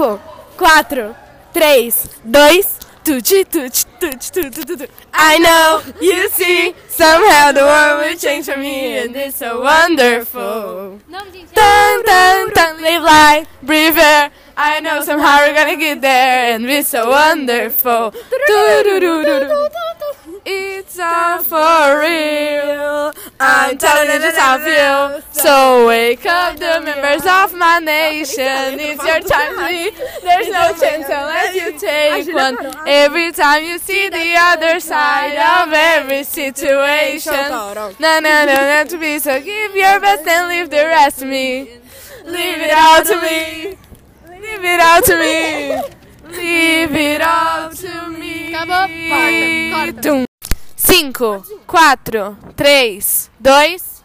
5, 4, 3, 2, Tuti, tuti, tuti, tuti, tuti. I know, you see, somehow the world will change for me and it's so wonderful. Dun, dun, dun, live life, breathe air. I know somehow we're gonna get there and it's so wonderful. All for real. I'm telling you just how I feel. So wake up, the members of my nation. It's your time to lead. There's no chance unless you take one. Every time you see the other side of every situation. No, no, no, not to be. So give your best and leave the rest to me. Leave it all to me. Leave it all to me. Leave it all to me. Acabou. Corta, corta. Tum. 5, 4, 3, 2.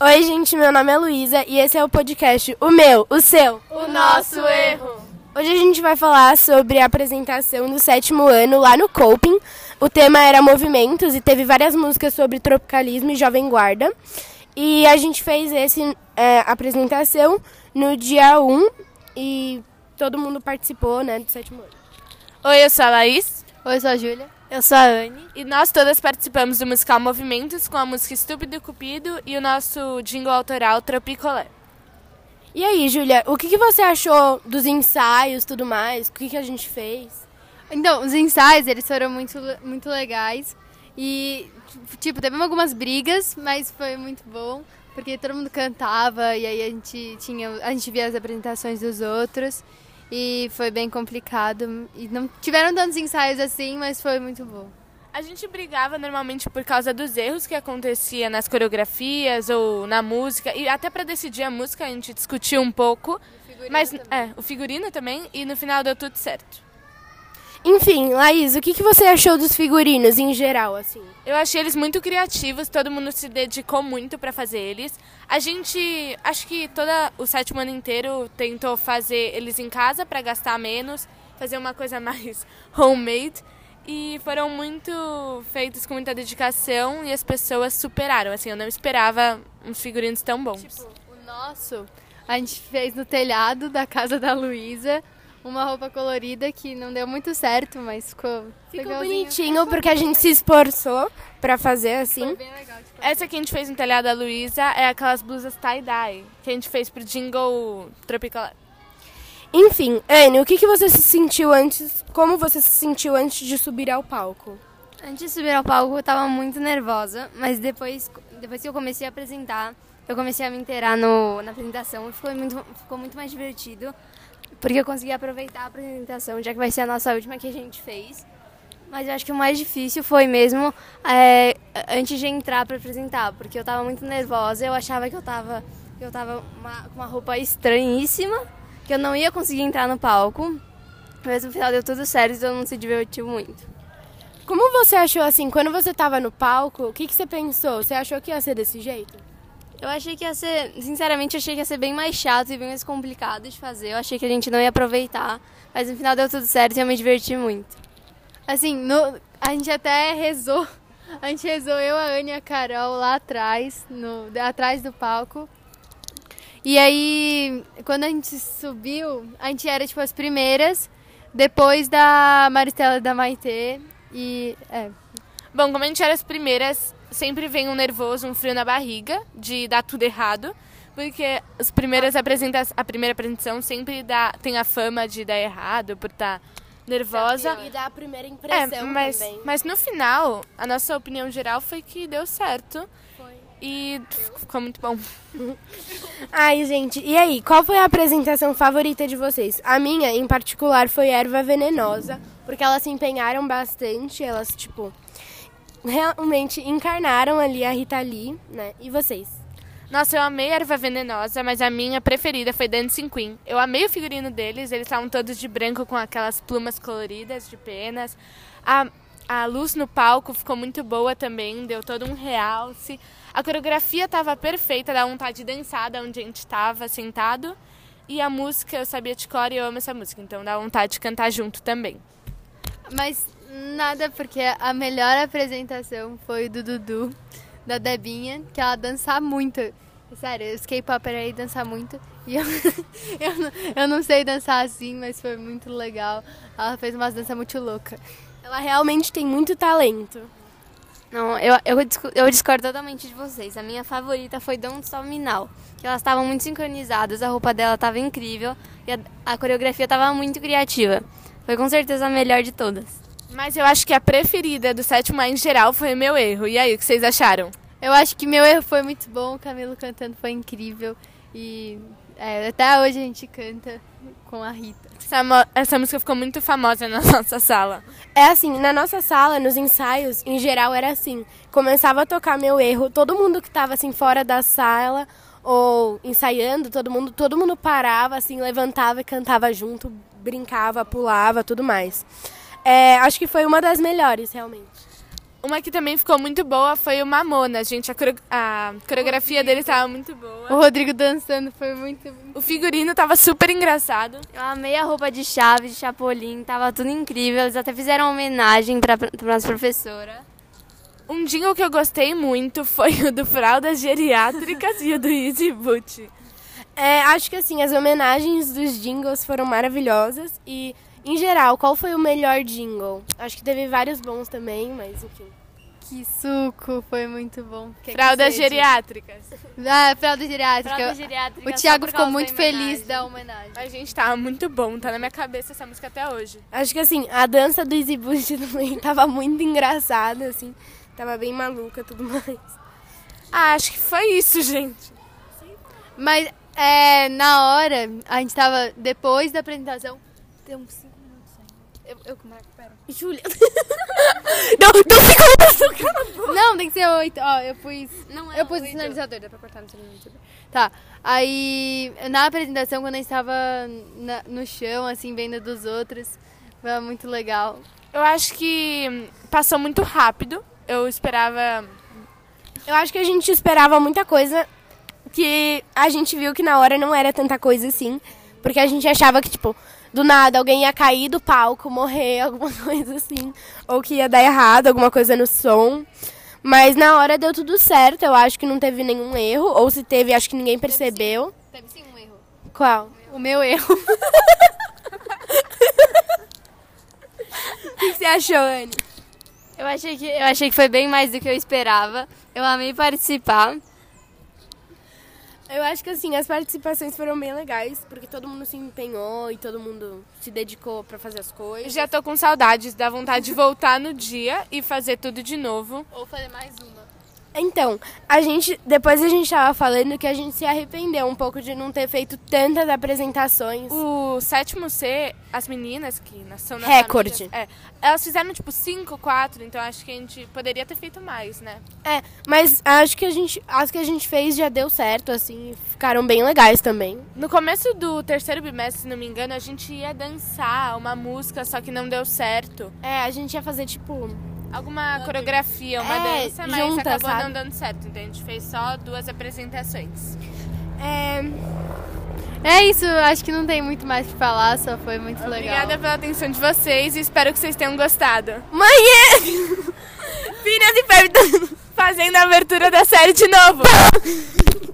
Oi, gente, meu nome é Luísa e esse é o podcast O Meu, o Seu. O nosso erro. Hoje a gente vai falar sobre a apresentação do sétimo ano lá no Coping. O tema era movimentos e teve várias músicas sobre tropicalismo e jovem guarda. E a gente fez essa é, apresentação no dia 1 e todo mundo participou né, do sétimo ano. Oi, eu sou a Laís. Oi, eu sou a Júlia. Eu sou a Anne. E nós todas participamos do musical Movimentos com a música Estúpido Cupido e o nosso jingle autoral Tropicolé. E aí, Júlia, o que, que você achou dos ensaios e tudo mais? O que, que a gente fez? Então, os ensaios, eles foram muito, muito legais. E, tipo, teve algumas brigas, mas foi muito bom. Porque todo mundo cantava e aí a gente, tinha, a gente via as apresentações dos outros. E foi bem complicado. E não tiveram tantos ensaios assim, mas foi muito bom. A gente brigava normalmente por causa dos erros que acontecia nas coreografias ou na música e até para decidir a música a gente discutiu um pouco, mas também. é, o figurino também e no final deu tudo certo. Enfim, Laís, o que, que você achou dos figurinos em geral, assim? Eu achei eles muito criativos, todo mundo se dedicou muito para fazer eles. A gente, acho que toda o sétimo ano inteiro tentou fazer eles em casa para gastar menos, fazer uma coisa mais homemade e foram muito feitos com muita dedicação e as pessoas superaram. Assim, eu não esperava uns figurinos tão bons. Tipo, o nosso, a gente fez no telhado da casa da Luísa uma roupa colorida que não deu muito certo, mas ficou Ficou bonitinho porque a gente se esforçou pra fazer assim. Foi bem legal. Tipo, Essa que a gente fez no telhado da Luísa é aquelas blusas tie-dye que a gente fez pro jingle tropical. Enfim, Anne, o que, que você se sentiu antes? Como você se sentiu antes de subir ao palco? Antes de subir ao palco, eu tava muito nervosa, mas depois, depois que eu comecei a apresentar, eu comecei a me inteirar no, na apresentação e ficou muito, ficou muito mais divertido, porque eu consegui aproveitar a apresentação, já que vai ser a nossa última que a gente fez. Mas eu acho que o mais difícil foi mesmo é, antes de entrar para apresentar, porque eu tava muito nervosa, eu achava que eu tava, que eu tava com uma roupa estranhíssima, que eu não ia conseguir entrar no palco. Mas no final deu tudo certo e todo mundo se divertiu muito. Como você achou assim, quando você tava no palco, o que, que você pensou? Você achou que ia ser desse jeito? Eu achei que ia ser, sinceramente, achei que ia ser bem mais chato e bem mais complicado de fazer. Eu achei que a gente não ia aproveitar, mas no final deu tudo certo e eu me diverti muito. Assim, no- a gente até rezou. A gente rezou eu, a Anne e a Carol lá atrás, no, atrás do palco. E aí, quando a gente subiu, a gente era tipo as primeiras, depois da Maristela e da Maitê. E é, Bom, como a gente era as primeiras, sempre vem um nervoso, um frio na barriga de dar tudo errado. Porque as primeiras apresenta a primeira apresentação sempre dá, tem a fama de dar errado por estar nervosa. E dar a primeira É, impressão mas, também. mas no final, a nossa opinião geral foi que deu certo. E ficou muito bom. Ai, gente, e aí, qual foi a apresentação favorita de vocês? A minha, em particular, foi Erva Venenosa, porque elas se empenharam bastante, elas, tipo, realmente encarnaram ali a Rita Lee, né? E vocês? Nossa, eu amei a erva venenosa, mas a minha preferida foi Dancing Queen. Eu amei o figurino deles, eles estavam todos de branco com aquelas plumas coloridas de penas. A, a luz no palco ficou muito boa também, deu todo um realce. A coreografia estava perfeita, dá vontade de dançar da onde a gente estava sentado. E a música, eu sabia de cor e eu amo essa música, então dá vontade de cantar junto também. mas nada, porque a melhor apresentação foi do Dudu, da Debinha, que ela dança muito. Sério, os K-popper aí dançam muito. E eu, eu, não, eu não sei dançar assim, mas foi muito legal. Ela fez umas danças muito loucas. Ela realmente tem muito talento. Não, eu, eu, eu discordo totalmente de vocês. A minha favorita foi Don't Stop Me Now. Que elas estavam muito sincronizadas, a roupa dela estava incrível e a, a coreografia estava muito criativa. Foi com certeza a melhor de todas. Mas eu acho que a preferida do sétimo A em geral foi o meu erro. E aí, o que vocês acharam? Eu acho que meu erro foi muito bom, o Camilo cantando foi incrível. E é, até hoje a gente canta com a Rita. Essa, essa música ficou muito famosa na nossa sala. É assim, na nossa sala, nos ensaios, em geral era assim. Começava a tocar meu erro, todo mundo que tava assim fora da sala ou ensaiando, todo mundo, todo mundo parava assim, levantava e cantava junto, brincava, pulava, tudo mais. É, acho que foi uma das melhores, realmente. Uma que também ficou muito boa foi o Mamona, gente. A, a coreografia dele estava muito boa. O Rodrigo dançando foi muito. O figurino tava super engraçado. Eu amei a roupa de Chaves, de Chapolin, tava tudo incrível. Eles até fizeram uma homenagem para pra nossa professora. Um jingle que eu gostei muito foi o do Fraldas Geriátricas e o do Easy Boot. É, acho que assim, as homenagens dos jingles foram maravilhosas e, em geral, qual foi o melhor jingle? Acho que teve vários bons também, mas enfim. Que suco, foi muito bom. Que Fraldas seja? Geriátricas. Ah, fralda geriátrica. Fralda geriátrica o Thiago ficou muito da feliz da homenagem. Mas, gente, tava muito bom. Tá na minha cabeça essa música até hoje. Acho que assim, a dança do Easy Boost também tava muito engraçada, assim. Tava bem maluca e tudo mais. Ah, acho que foi isso, gente. Mas é, na hora, a gente tava depois da apresentação. Tem uns 5 Eu, eu marco, pera. Júlia. Deu cinco minutos, cala a boca. Não, tem que ser 8. Ó, eu pus. Não é eu pus o oito. sinalizador, dá pra cortar no sinalizador. Tá. Aí, na apresentação, quando a gente tava na- no chão, assim, vendo dos outros, foi muito legal. Eu acho que passou muito rápido. Eu esperava. Eu acho que a gente esperava muita coisa que a gente viu que na hora não era tanta coisa assim. Porque a gente achava que, tipo, do nada alguém ia cair do palco, morrer, alguma coisa assim. Ou que ia dar errado, alguma coisa no som. Mas na hora deu tudo certo, eu acho que não teve nenhum erro. Ou se teve, acho que ninguém percebeu. Teve sim um erro. Qual? O meu erro. O que você achou, Anne? Eu achei, que, eu achei que foi bem mais do que eu esperava. Eu amei participar. Eu acho que assim, as participações foram bem legais, porque todo mundo se empenhou e todo mundo se dedicou pra fazer as coisas. Já tô com saudades, dá vontade de voltar no dia e fazer tudo de novo. Ou fazer mais uma. Então, a gente, depois a gente tava falando que a gente se arrependeu um pouco de não ter feito tantas apresentações. O sétimo C, as meninas que são nossas Recorde. é, elas fizeram tipo 5, 4, então acho que a gente poderia ter feito mais, né? É, mas acho que a gente, as que a gente fez já deu certo, assim, ficaram bem legais também. No começo do terceiro bimestre, se não me engano, a gente ia dançar uma música, só que não deu certo. É, a gente ia fazer tipo, Alguma coreografia, uma É, dança, mas junta, acabou sabe? não dando certo. Então a gente fez só duas apresentações. é, É isso, acho que não tem muito mais que falar, só foi muito legal. Obrigada pela atenção de vocês e espero que vocês tenham gostado. Manhã! Filha de perto! Fazendo a abertura da série de novo.